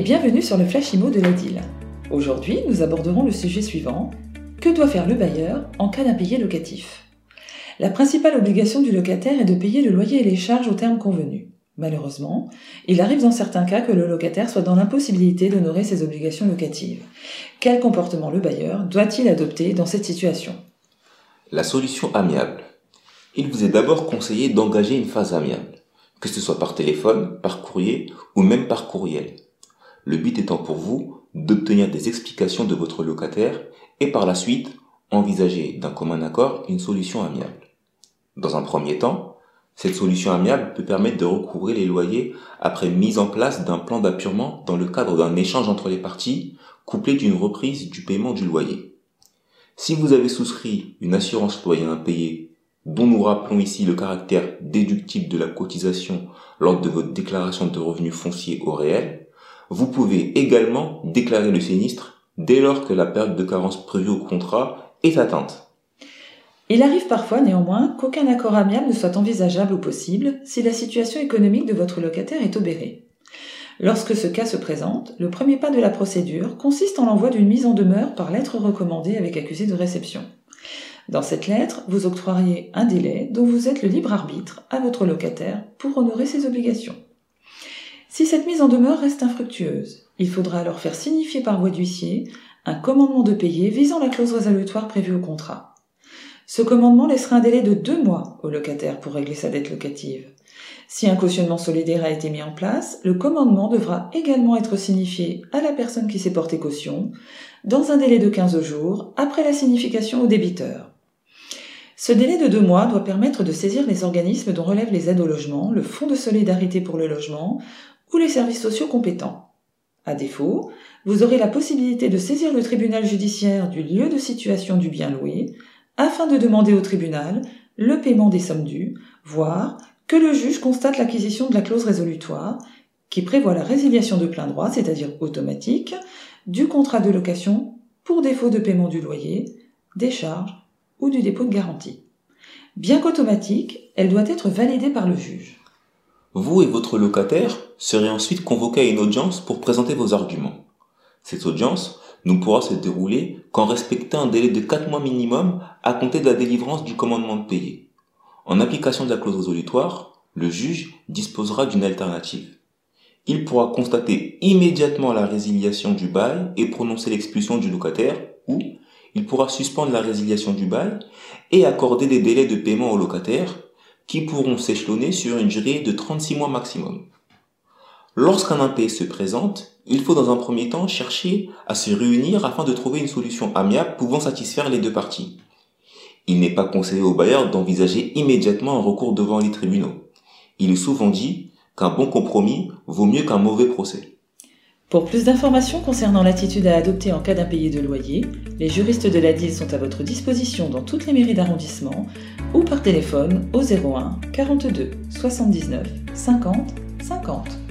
et bienvenue sur le Flash Imo de la DIL. Aujourd'hui, nous aborderons le sujet suivant que doit faire le bailleur en cas d'impayé locatif? La principale obligation du locataire est de payer le loyer et les charges au terme convenu. Malheureusement, il arrive dans certains cas que le locataire soit dans l'impossibilité d'honorer ses obligations locatives. Quel comportement le bailleur doit-il adopter dans cette situation? La solution amiable. Il vous est d'abord conseillé d'engager une phase amiable que ce soit par téléphone, par courrier ou même par courriel. Le but étant pour vous d'obtenir des explications de votre locataire et par la suite envisager d'un commun accord une solution amiable. Dans un premier temps, cette solution amiable peut permettre de recouvrer les loyers après mise en place d'un plan d'appurement dans le cadre d'un échange entre les parties, couplé d'une reprise du paiement du loyer. Si vous avez souscrit une assurance loyer impayée dont nous rappelons ici le caractère déductible de la cotisation lors de votre déclaration de revenus fonciers au réel, vous pouvez également déclarer le sinistre dès lors que la période de carence prévue au contrat est atteinte. Il arrive parfois néanmoins qu'aucun accord amiable ne soit envisageable ou possible si la situation économique de votre locataire est obérée. Lorsque ce cas se présente, le premier pas de la procédure consiste en l'envoi d'une mise en demeure par lettre recommandée avec accusé de réception. Dans cette lettre, vous octroyez un délai dont vous êtes le libre arbitre à votre locataire pour honorer ses obligations. Si cette mise en demeure reste infructueuse, il faudra alors faire signifier par voie d'huissier un commandement de payer visant la clause résolutoire prévue au contrat. Ce commandement laissera un délai de deux mois au locataire pour régler sa dette locative. Si un cautionnement solidaire a été mis en place, le commandement devra également être signifié à la personne qui s'est portée caution dans un délai de 15 jours après la signification au débiteur. Ce délai de deux mois doit permettre de saisir les organismes dont relèvent les aides au logement, le Fonds de solidarité pour le logement ou les services sociaux compétents. À défaut, vous aurez la possibilité de saisir le tribunal judiciaire du lieu de situation du bien loué afin de demander au tribunal le paiement des sommes dues, voire que le juge constate l'acquisition de la clause résolutoire qui prévoit la résiliation de plein droit, c'est-à-dire automatique, du contrat de location pour défaut de paiement du loyer, des charges ou du dépôt de garantie. Bien qu'automatique, elle doit être validée par le juge. Vous et votre locataire serez ensuite convoqués à une audience pour présenter vos arguments. Cette audience ne pourra se dérouler qu'en respectant un délai de 4 mois minimum à compter de la délivrance du commandement de payer. En application de la clause résolutoire, le juge disposera d'une alternative. Il pourra constater immédiatement la résiliation du bail et prononcer l'expulsion du locataire ou il pourra suspendre la résiliation du bail et accorder des délais de paiement aux locataires qui pourront s'échelonner sur une durée de 36 mois maximum. Lorsqu'un impayé se présente, il faut dans un premier temps chercher à se réunir afin de trouver une solution amiable pouvant satisfaire les deux parties. Il n'est pas conseillé au bailleur d'envisager immédiatement un recours devant les tribunaux. Il est souvent dit qu'un bon compromis vaut mieux qu'un mauvais procès. Pour plus d'informations concernant l'attitude à adopter en cas d'impayé de loyer, les juristes de la DIL sont à votre disposition dans toutes les mairies d'arrondissement ou par téléphone au 01 42 79 50 50.